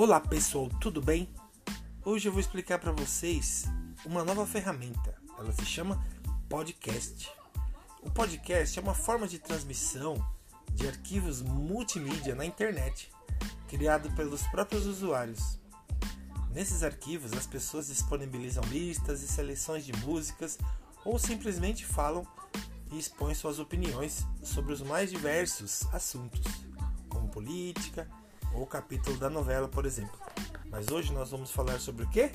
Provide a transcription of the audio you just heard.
Olá pessoal, tudo bem? Hoje eu vou explicar para vocês uma nova ferramenta. Ela se chama podcast. O podcast é uma forma de transmissão de arquivos multimídia na internet, criado pelos próprios usuários. Nesses arquivos, as pessoas disponibilizam listas e seleções de músicas ou simplesmente falam e expõem suas opiniões sobre os mais diversos assuntos, como política, ou capítulo da novela, por exemplo. Mas hoje nós vamos falar sobre o quê?